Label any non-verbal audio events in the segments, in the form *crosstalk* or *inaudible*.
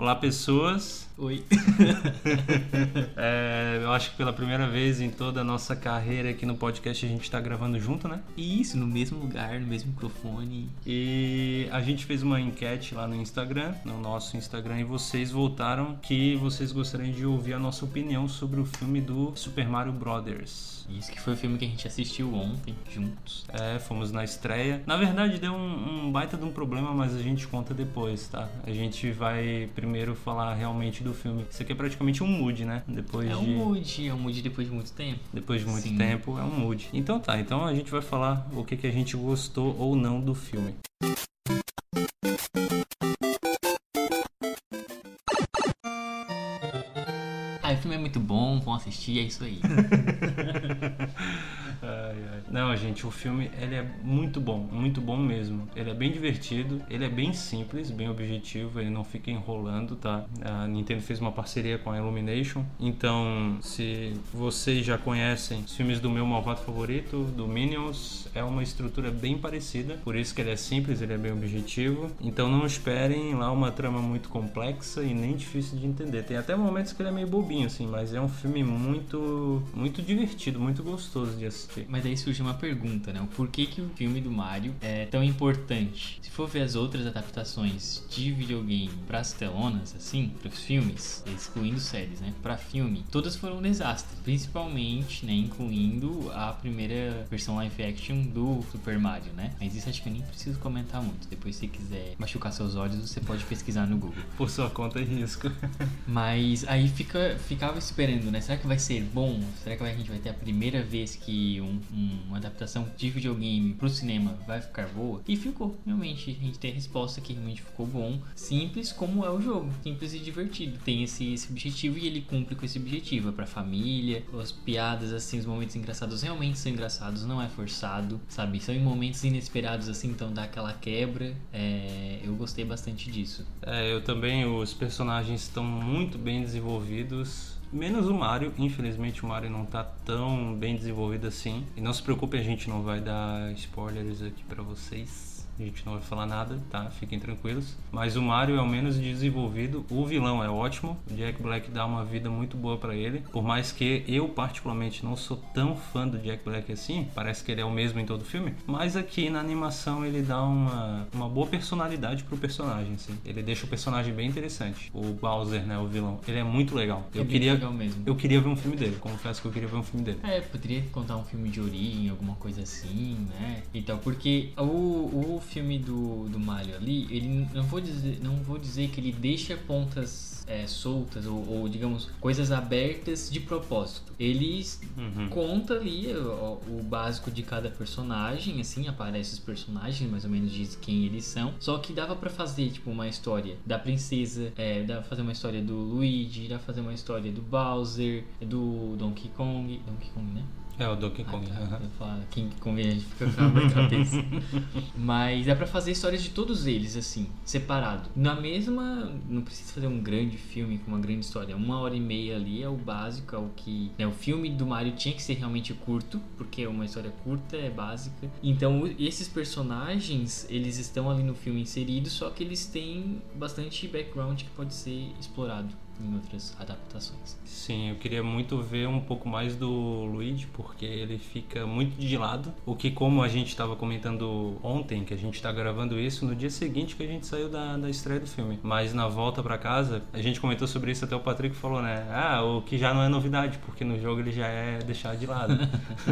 Olá, pessoas. Oi. *laughs* É, eu acho que pela primeira vez em toda a nossa carreira aqui no podcast a gente está gravando junto, né? Isso, no mesmo lugar, no mesmo microfone. E a gente fez uma enquete lá no Instagram, no nosso Instagram, e vocês votaram que vocês gostariam de ouvir a nossa opinião sobre o filme do Super Mario Brothers. Isso que foi o filme que a gente assistiu ontem, juntos. É, fomos na estreia. Na verdade, deu um, um baita de um problema, mas a gente conta depois, tá? A gente vai primeiro falar realmente do filme. Isso aqui é praticamente um mood, né? Depois É um de... mood, é um mood depois de muito tempo. Depois de muito Sim. tempo, é um mood. Então tá, então a gente vai falar o que, que a gente gostou ou não do filme. Ah, o filme é muito bom, vão assistir, é isso aí. *laughs* O filme ele é muito bom, muito bom mesmo. Ele é bem divertido, ele é bem simples, bem objetivo, ele não fica enrolando, tá? A Nintendo fez uma parceria com a Illumination, então se vocês já conhecem os filmes do meu malvado favorito, do Minions, é uma estrutura bem parecida, por isso que ele é simples, ele é bem objetivo. Então não esperem lá uma trama muito complexa e nem difícil de entender. Tem até momentos que ele é meio bobinho assim, mas é um filme muito muito divertido, muito gostoso de assistir. Mas aí surge uma pergunta, né? O porquê que o filme do Mario é tão importante? Se for ver as outras adaptações de videogame pras telonas, assim, pros filmes, excluindo séries, né? Pra filme, todas foram um desastre. Principalmente, né? Incluindo a primeira versão live action do Super Mario, né? Mas isso acho que eu nem preciso comentar muito. Depois, se quiser machucar seus olhos, você pode pesquisar no Google. Por sua conta e risco. *laughs* Mas aí fica, ficava esperando, né? Será que vai ser bom? Será que a gente vai ter a primeira vez que um- um- uma adaptação de videogame pro cinema vai ficar boa? E ficou, realmente. A gente tem a resposta que realmente ficou bom. Simples como é o jogo. Simples e divertido. Tem esse, esse objetivo e ele cumpre com esse objetivo. É pra família. As piadas, assim, os momentos engraçados realmente são engraçados. Não é forçado, sabe? São em momentos inesperados, assim, então dá aquela quebra. É, eu gostei bastante disso. É, eu também, os personagens estão muito bem desenvolvidos. Menos o Mario, infelizmente o Mario não tá tão bem desenvolvido assim. E não se preocupe, a gente não vai dar spoilers aqui pra vocês. A gente não vai falar nada, tá? Fiquem tranquilos. Mas o Mario é o menos desenvolvido. O vilão é ótimo. O Jack Black dá uma vida muito boa pra ele. Por mais que eu, particularmente, não sou tão fã do Jack Black assim. Parece que ele é o mesmo em todo o filme. Mas aqui na animação ele dá uma, uma boa personalidade pro personagem, assim. Ele deixa o personagem bem interessante. O Bowser, né? O vilão. Ele é muito legal. É Eu queria, legal mesmo. eu queria ver um filme dele. Confesso que eu queria ver um filme dele. É, poderia contar um filme de origem, alguma coisa assim, né? Então, porque o, o filme do, do Mario ali, ele não vou dizer, não vou dizer que ele deixa pontas é, soltas ou, ou, digamos, coisas abertas de propósito. Ele Uhum. conta ali o, o básico de cada personagem, assim, aparece os personagens, mais ou menos diz quem eles são. Só que dava pra fazer, tipo, uma história da princesa, é, dá pra fazer uma história do Luigi, dá pra fazer uma história do Bowser, do Donkey Kong. Donkey Kong, né? É o Donkey Kong. Ah, tá. Eu King Kong, a gente fica com a na cabeça. *laughs* Mas dá pra fazer histórias de todos eles, assim, separado. Na mesma. Não precisa fazer um grande filme com uma grande história. Uma hora e meia ali é o básico, é o que. Né, o filme do Mario tinha que ser realmente curto, porque uma história curta é básica. Então, esses personagens, eles estão ali no filme inseridos, só que eles têm bastante background que pode ser explorado em outras adaptações. Sim, eu queria muito ver um pouco mais do Luigi, porque ele fica muito de lado. O que, como a gente estava comentando ontem, que a gente está gravando isso no dia seguinte que a gente saiu da, da estreia do filme. Mas na volta para casa, a gente comentou sobre isso, até o Patrick falou, né? Ah, o que já não é novidade, porque no jogo ele já é deixado de lado.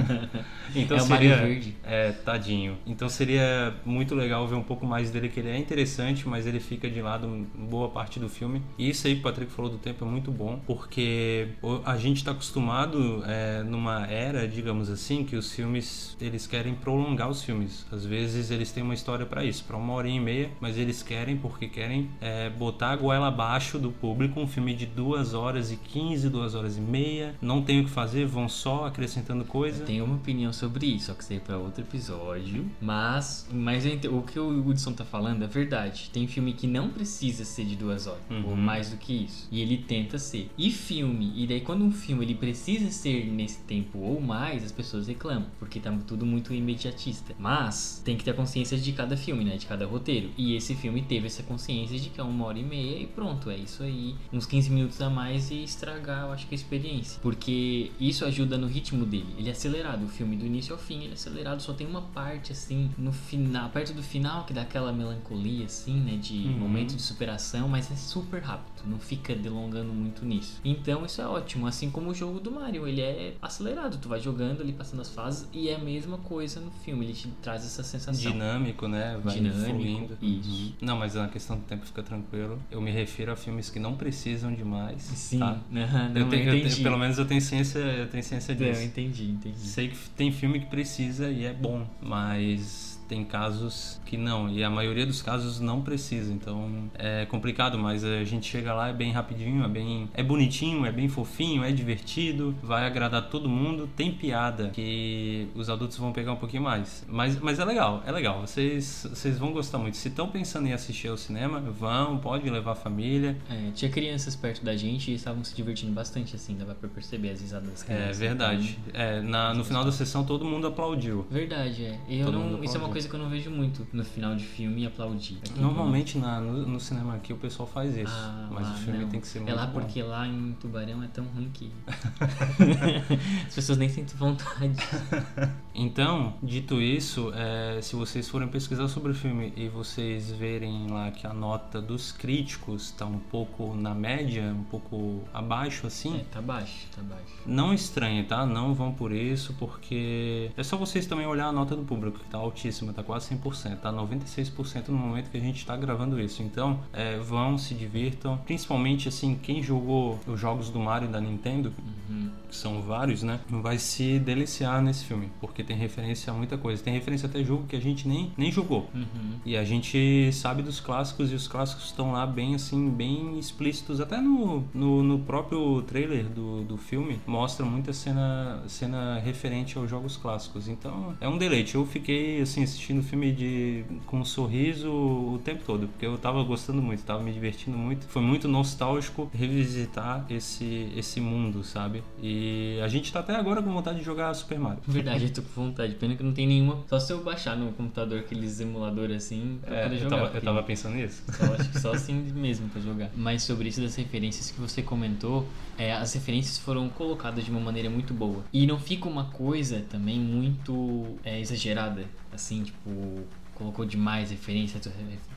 *laughs* então É seria. Verde. É, tadinho. Então seria muito legal ver um pouco mais dele, que ele é interessante, mas ele fica de lado boa parte do filme. E isso aí que o Patrick falou do tempo é muito bom, porque a gente está acostumado é, numa era, digamos assim, que os filmes eles querem prolongar os filmes. Às vezes eles têm uma história para isso, para uma horinha e meia, mas eles querem porque querem é, botar a goela abaixo do público. Um filme de duas horas e 15, duas horas e meia, não tem o que fazer, vão só acrescentando coisa. Tenho uma opinião sobre isso, só que isso aí é pra outro episódio. Mas, mas o que o Hudson tá falando é verdade. Tem filme que não precisa ser de duas horas, Uhum. ou mais do que isso. E ele tenta ser. E filme, e daí quando um filme ele precisa ser nesse tempo ou mais, as pessoas reclamam, porque tá tudo muito imediatista. Mas tem que ter a consciência de cada filme, né? De cada roteiro. E esse filme teve essa consciência de que é uma hora e meia e pronto, é isso aí. Uns 15 minutos a mais e estragar, eu acho que a experiência. Porque isso ajuda no ritmo dele. Ele é acelerado, o filme do início ao fim, ele é acelerado, só tem uma parte assim, no final, perto do final, que dá aquela melancolia, assim, né? De Uhum. momento de superação, mas é super rápido, não fica delongando muito nisso. Então isso é ótimo, assim como o jogo do Mario, ele é acelerado, tu vai jogando ali, passando as fases, e é a mesma coisa no filme, ele te traz essa sensação. Dinâmico, né? Vai Dinâmico, fluindo. isso. Uhum. Não, mas na questão do tempo fica tranquilo. Eu me refiro a filmes que não precisam demais. Sim, tá? *laughs* Não, eu tenho, eu entendi. tenho- pelo menos eu tenho ciência, eu tenho ciência Não, disso. eu entendi, entendi. Sei que tem filme que precisa e é bom, mas tem casos que não, e a maioria dos casos não precisa, então é complicado, mas a gente chega lá, é bem rapidinho, é bem. É bonitinho, é bem fofinho, é divertido, vai agradar todo mundo, tem piada que os adultos vão pegar um pouquinho mais. Mas, mas é legal, é legal, vocês, vocês vão gostar muito. Se estão pensando em assistir ao cinema, vão, pode levar a família. É, tinha crianças perto da gente e estavam se divertindo bastante, assim, dava pra perceber as risadas das É crianças. verdade. É, na, no final da sessão todo mundo aplaudiu. Verdade, é. Eu Todo não, isso é uma aplaudiu. Coisa que eu não vejo muito no final de filme aplaudir. Aqui Normalmente na, no, no cinema aqui o pessoal faz isso, Ah, mas lá o filme não. tem que ser É muito lá bom. porque lá em Tubarão é tão ruim que. *laughs* *laughs* As pessoas nem sentem vontade. *laughs* Então, dito isso, é, se vocês forem pesquisar sobre o filme e vocês verem lá que a nota dos críticos está um pouco na média, um pouco abaixo assim, É, tá baixo, tá baixo. não estranhe, tá? Não vão por isso, porque é só vocês também olhar a nota do público, que tá altíssima, tá quase 100%, tá 96% no momento que a gente tá gravando isso. Então, é, vão, se divirtam. Principalmente, assim, quem jogou os jogos do Mario da Nintendo, Uhum. que são vários, né? Vai se deliciar nesse filme, porque tem referência a muita coisa. Tem referência até jogo que a gente nem, nem jogou. Uhum. E a gente sabe dos clássicos e os clássicos estão lá bem assim, bem explícitos. Até no, no, no próprio trailer do, do filme mostra muita cena, cena referente aos jogos clássicos. Então é um deleite. Eu fiquei assim assistindo o filme de, com um sorriso o tempo todo, porque eu tava gostando muito, tava me divertindo muito. Foi muito nostálgico revisitar esse, esse mundo, sabe? E a gente tá até agora com vontade de jogar Super Mario. *laughs* Verdade, eu tô com vontade. Pena que não tem nenhuma. Só se eu baixar no computador aqueles emuladores assim pra É, poder eu, jogar. tava, eu tava pensando nisso. Só, acho que só assim mesmo pra jogar. Mas sobre isso das referências que você comentou, é, as referências foram colocadas de uma maneira muito boa. E não fica uma coisa também muito é, exagerada, assim, tipo. Colocou demais referência,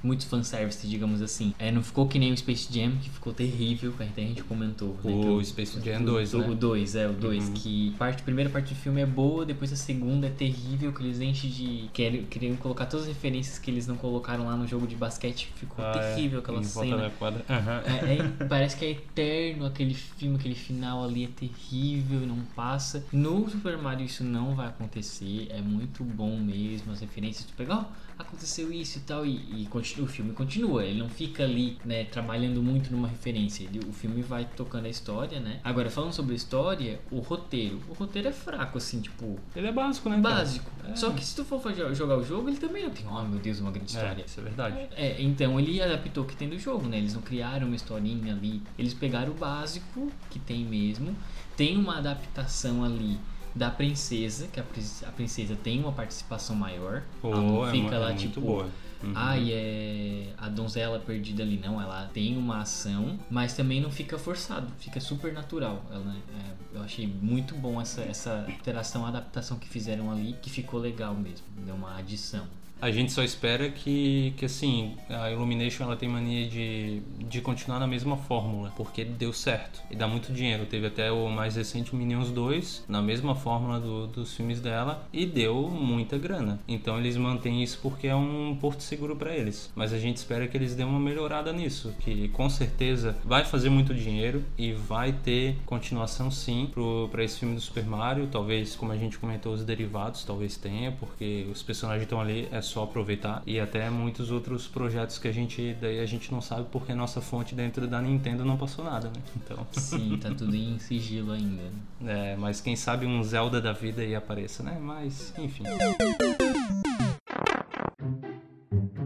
muito fanservice, digamos assim. É, não ficou que nem o Space Jam, que ficou terrível, que até a gente comentou. né, que O Space Jam 2, o, né? O 2, é, o 2. Uhum. Que parte, a primeira parte do filme é boa, depois a segunda é terrível, que eles enchem de. Querem, queriam colocar todas as referências que eles não colocaram lá no jogo de basquete. Ficou Ah, é. terrível aquela Em cena. quadra. Aham. É, é- parece que é eterno aquele filme, aquele final ali é terrível, não passa. No Super Mario isso não vai acontecer, é muito bom mesmo, as referências, tu pega, ó, aconteceu isso e tal, e, e continua, o filme continua, ele não fica ali, né, trabalhando muito numa referência, ele- o filme vai tocando a história, né. Agora, falando sobre a história, o roteiro, o roteiro é fraco, assim, tipo, Ele é básico, né? básico. É. Só que se tu for jogar o jogo, ele também não tem, oh meu Deus, uma grande É, história. isso é verdade. É, então ele adaptou o que tem do jogo, né? Eles não criaram uma historinha ali. Eles pegaram o básico que tem mesmo. Tem uma adaptação ali da princesa, que a, a princesa tem uma participação maior. Pô, ela não é fica é lá muito tipo. boa. Uhum. Ai, é a donzela perdida ali, não. Ela tem uma ação, mas também não fica forçado, fica super natural. Ela, é, eu achei muito bom essa, essa alteração, adaptação que fizeram ali, que ficou legal mesmo. Deu uma adição. A gente só espera que, que assim, a Illumination ela tem mania de, de continuar na mesma fórmula, porque deu certo e dá muito dinheiro. Teve até o mais recente Minions 2, na mesma fórmula do- dos filmes dela, e deu muita grana. Então eles mantêm isso porque é um porto seguro para eles. Mas a gente espera que eles dêem uma melhorada nisso, que com certeza vai fazer muito dinheiro e vai ter continuação sim para esse filme do Super Mario. Talvez, como a gente comentou, os derivados talvez tenha, porque os personagens estão ali, é só aproveitar. E até muitos outros projetos que a gente daí a gente não sabe porque nossa fonte dentro da Nintendo não passou nada, né? Então, Sim, tá tudo em sigilo ainda. é, mas quem sabe um Zelda da vida aí apareça, né? Mas, enfim.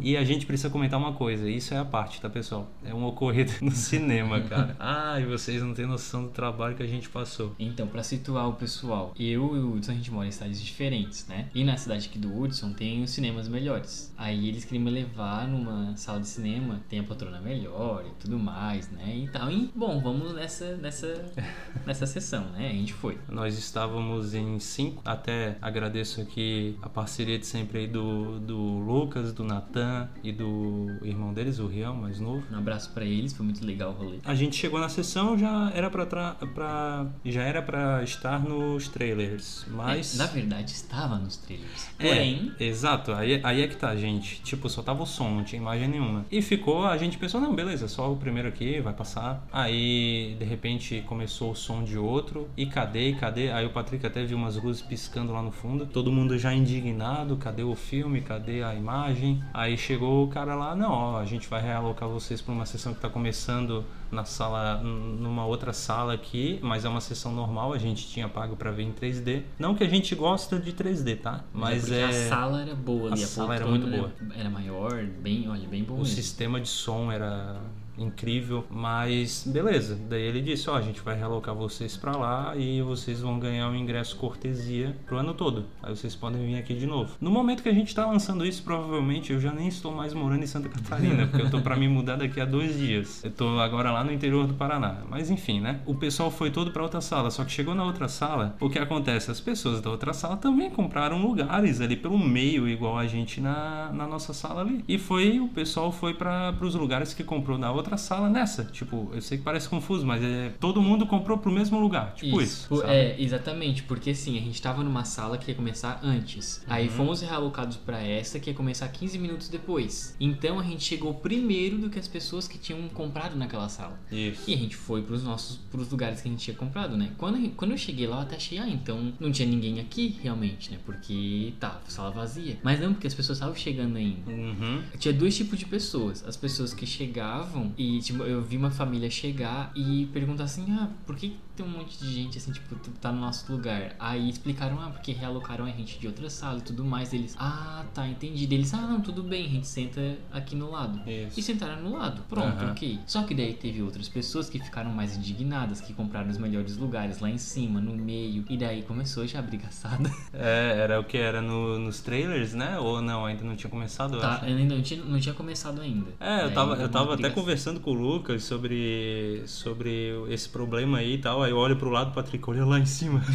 E a gente precisa comentar uma coisa, isso é a parte, tá, pessoal? É um ocorrido *laughs* no cinema, cara. Ai, vocês não têm noção do trabalho que a gente passou. Então, pra situar o pessoal, eu e o Hudson a gente mora em cidades diferentes, né? E na cidade aqui do Hudson tem os cinemas melhores. Aí eles queriam me levar numa sala de cinema, tem a poltrona melhor e tudo mais, né? E tal. E, bom, vamos nessa, nessa, *laughs* nessa sessão, né? A gente foi. Nós estávamos em cinco. Até agradeço aqui a parceria de sempre aí do, do Lucas, do Natan e do irmão deles, o Rião, mais novo. Um abraço pra eles, foi muito legal o rolê. A gente chegou na sessão, já era pra, pra já era pra estar nos trailers, mas É, na verdade, estava nos trailers. É, Porém, exato, aí, aí é que tá, gente. Tipo, só tava o som, não tinha imagem nenhuma. E ficou, a gente pensou, não, beleza, só o primeiro aqui, vai passar. Aí, de repente, começou o som de outro. E cadê, cadê? Aí o Patrick até viu umas luzes piscando lá no fundo. Todo mundo já indignado, cadê o filme, cadê a imagem? Aí chegou o cara lá, não, ó, a gente vai realocar vocês pra uma sessão que tá começando na sala, numa outra sala aqui, mas é uma sessão normal, a gente tinha pago pra ver em 3D. Não que a gente gosta de 3D, tá? Mas porque é a sala era boa ali, a a, sala era muito Era, era maior, bem, olha, bem boa o mesmo. sistema de som era incrível, mas beleza. Daí ele disse, ó, a gente vai realocar vocês pra lá e vocês vão ganhar um ingresso cortesia pro ano todo. Aí vocês podem vir aqui de novo. No momento que a gente tá lançando isso, provavelmente eu já nem estou mais morando em Santa Catarina, porque eu tô pra me mudar daqui a dois dias. Eu tô agora lá no interior do Paraná. Mas enfim, né? O pessoal foi todo pra outra sala, só que chegou na outra sala, o que acontece? As pessoas da outra sala também compraram lugares ali pelo meio, igual a gente na, na nossa sala ali. E foi, o pessoal foi para os lugares que comprou na outra sala nessa. Tipo, eu sei que parece confuso, mas é todo mundo comprou pro mesmo lugar. Tipo isso. Sabe? É, exatamente, porque assim, a gente tava numa sala que ia começar antes. Uhum. Aí fomos realocados pra essa que ia começar 15 minutos depois. Então a gente chegou primeiro do que as pessoas que tinham comprado naquela sala. Isso. E a gente foi pros nossos pros lugares que a gente tinha comprado, né? Quando, gente- quando eu cheguei lá, eu até achei, ah, então não tinha ninguém aqui realmente, né? Porque tá, sala vazia. Mas não, porque as pessoas estavam chegando ainda. Uhum. Tinha dois tipos de pessoas. As pessoas que chegavam e, tipo, eu vi uma família chegar e perguntar assim: ah, por que tem um monte de gente assim, tipo, tá no nosso lugar? Aí explicaram: ah, porque realocaram a gente de outra sala e tudo mais. Eles, ah, tá, entendi. Deles, ah, não, tudo bem, a gente senta aqui no lado. Isso. E sentaram no lado. Pronto, Aham. ok. Só que daí teve outras pessoas que ficaram mais indignadas, que compraram os melhores lugares lá em cima, no meio. E daí começou já a brigaçada. *laughs* É, era o que era no- nos trailers, né? Ou não, ainda não tinha começado? eu Tá, acho. ainda não tinha, não tinha começado ainda. É, eu tava, eu tava até brigação. Conversando com o Lucas sobre, sobre esse problema aí e tal. Aí eu olho pro lado, Patrick, olha lá em cima. *laughs*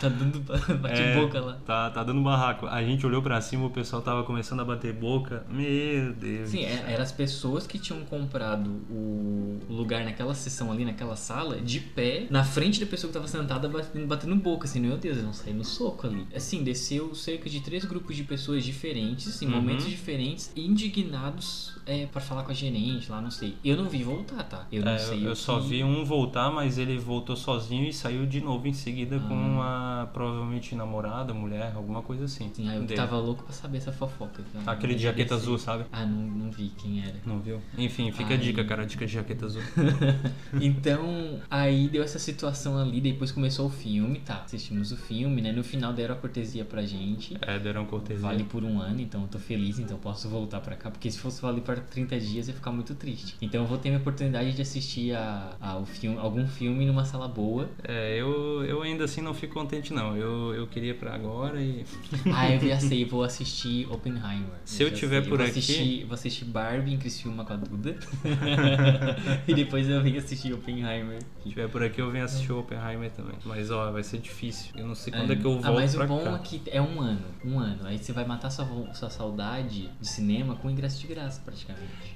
Tá dando bate-boca lá. Tá, tá dando barraco. A gente olhou pra cima, o pessoal tava começando a bater boca. Meu Deus. Sim, é- eram as pessoas que tinham comprado o lugar naquela sessão ali, naquela sala, de pé, na frente da pessoa que tava sentada, batendo, batendo boca, assim, meu Deus, eles vão sair no soco ali. Assim, desceu cerca de três grupos de pessoas diferentes, em Uhum. momentos diferentes, indignados é, para falar com a gerente lá, não sei. Eu não vi voltar, tá? Eu não É, sei eu, eu só que- vi um voltar, mas ele voltou sozinho e saiu de novo em seguida com Ah. uma provavelmente namorada, mulher, alguma coisa assim. Sim, aí eu dele. tava louco pra saber essa fofoca. então, Aquele eu de jaqueta azul, sabe? Ah, não, não vi quem era. Não viu? Enfim, fica a Ai. dica, cara, dica de jaqueta azul. *laughs* Então, aí deu essa situação ali, depois começou o filme, tá? Assistimos o filme, né? No final deram a cortesia pra gente. É, deram cortesia. Vale por um ano, então eu tô feliz, então posso voltar pra cá. Porque se fosse valer por 30 dias, eu ia ficar muito triste. Então eu vou ter minha oportunidade de assistir a, a- o filme, algum filme numa sala boa. É, eu, eu ainda assim não fico contente, não. Eu, eu queria pra agora e. *laughs* Ah, eu já sei, vou assistir Oppenheimer. Se eu já tiver sei. por vou aqui- Assistir, vou assistir Barbie em Criciúma com a Duda. *laughs* e depois eu venho assistir Oppenheimer. Se tiver por aqui, eu venho assistir Oppenheimer também. Mas, ó, vai ser difícil. Eu não sei quando é, que eu volto ah, mas pra o bom cá. é que é um ano, um ano. Aí você vai matar sua, sua saudade de cinema com ingresso de graça, praticamente.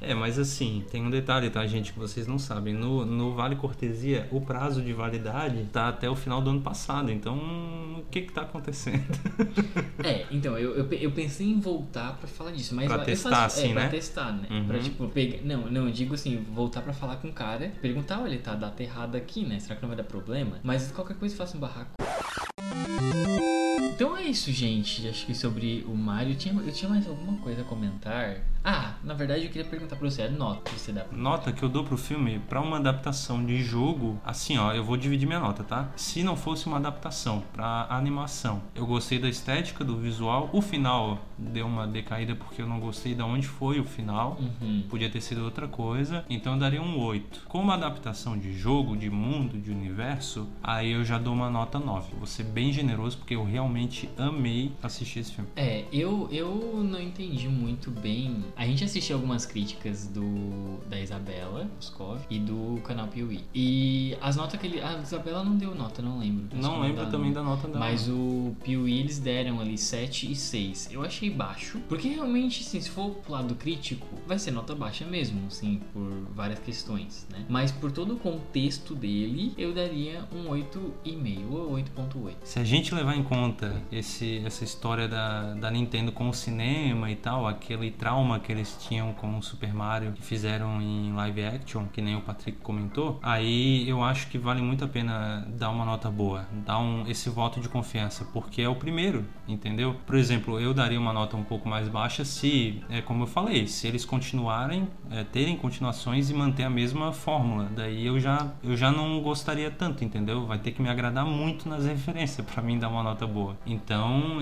É, mas assim, tem um detalhe, tá, gente, que vocês não sabem. No, no Vale Cortesia, o prazo de validade tá até o final do ano passado. Então, o que que tá acontecendo? *laughs* É, então, eu, eu, eu pensei em voltar pra falar disso, mas Pra eu, eu testar, faço, assim, é, pra né? testar, né? Uhum. Pra, tipo, pegar... Não, não, eu digo assim, voltar pra falar com o cara, perguntar, olha, tá a data errada aqui, né? Será que não vai dar problema? Mas qualquer coisa faça um barraco. Então Então é isso, gente. Acho que sobre o Mario. Eu tinha, eu tinha mais alguma coisa a comentar. Ah, na verdade eu queria perguntar pra você a nota que você dá pra Nota que eu dou pro filme pra uma adaptação de jogo, assim ó, eu vou dividir minha nota, tá? Se não fosse uma adaptação pra animação, eu gostei da estética, do visual. O final deu uma decaída porque eu não gostei de onde foi o final. Uhum. Podia ter sido outra coisa, então eu daria um 8. Como adaptação de jogo, de mundo, de universo, aí eu já dou uma nota 9. Vou ser bem generoso porque eu realmente amei assistir esse filme. É, eu, eu não entendi muito bem. A gente assistiu algumas críticas do da Isabela Moscov e do canal Piuí. E as notas que ele. A Isabela não deu nota, não lembro. Não lembro também da nota dela. Mas o Piuí eles deram ali 7 e 6. Eu achei baixo. Porque realmente, assim, se for pro lado crítico, vai ser nota baixa mesmo, assim, por várias questões, né? Mas por todo o contexto dele, eu daria um 8,5 ou 8.8. Se a gente levar em conta esse, essa história da, da Nintendo com o cinema e tal, aquele trauma que eles tinham com o Super Mario que fizeram em live action, que nem o Patrick comentou, aí eu acho que vale muito a pena dar uma nota boa, dar um, esse voto de confiança, porque é o primeiro, entendeu? Por exemplo, eu daria uma nota um pouco mais baixa se, é como eu falei, se eles continuarem, é, terem continuações e manter a mesma fórmula. Daí eu já, eu já não gostaria tanto, entendeu? Vai ter que me agradar muito nas referências pra mim dar uma nota boa. Então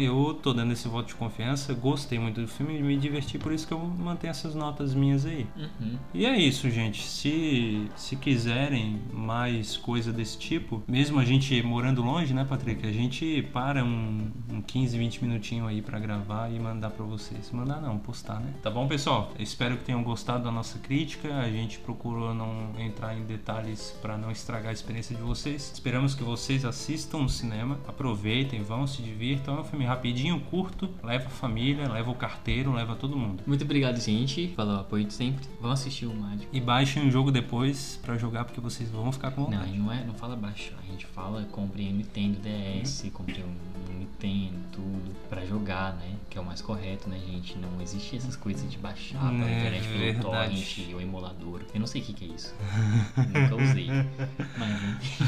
eu tô dando esse voto de confiança, gostei muito do filme e me diverti, por isso que eu mantenho essas notas minhas aí. Uhum. E é isso, gente. Se, se quiserem mais coisa desse tipo, mesmo a gente morando longe, né, Patrick? A gente para um, um 15, 20 minutinhos aí pra gravar e mandar pra vocês. Mandar não, postar, né? Tá bom, pessoal? Espero que tenham gostado da nossa crítica. A gente procurou não entrar em detalhes pra não estragar a experiência de vocês. Esperamos que vocês assistam no cinema, aproveitem, vão, se divirtam. É um filme rapidinho, curto, leva a família, leva o carteiro, leva todo mundo. Muito obrigado, gente, pelo apoio de sempre. Vão assistir o Mario. E baixem o jogo depois pra jogar, porque vocês vão ficar com Não, vontade. não, é, não fala baixo. A gente fala, comprei um Nintendo DS, comprei um Nintendo, tudo, pra jogar, né? Que é o mais correto, né, gente? Não existe essas coisas de baixar pela É internet pelo torrent ou emulador. Eu não sei o que, que é isso. Nunca usei. *laughs* Mas.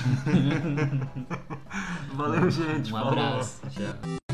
Valeu, gente. Um falou. abraço. Tchau. Canada.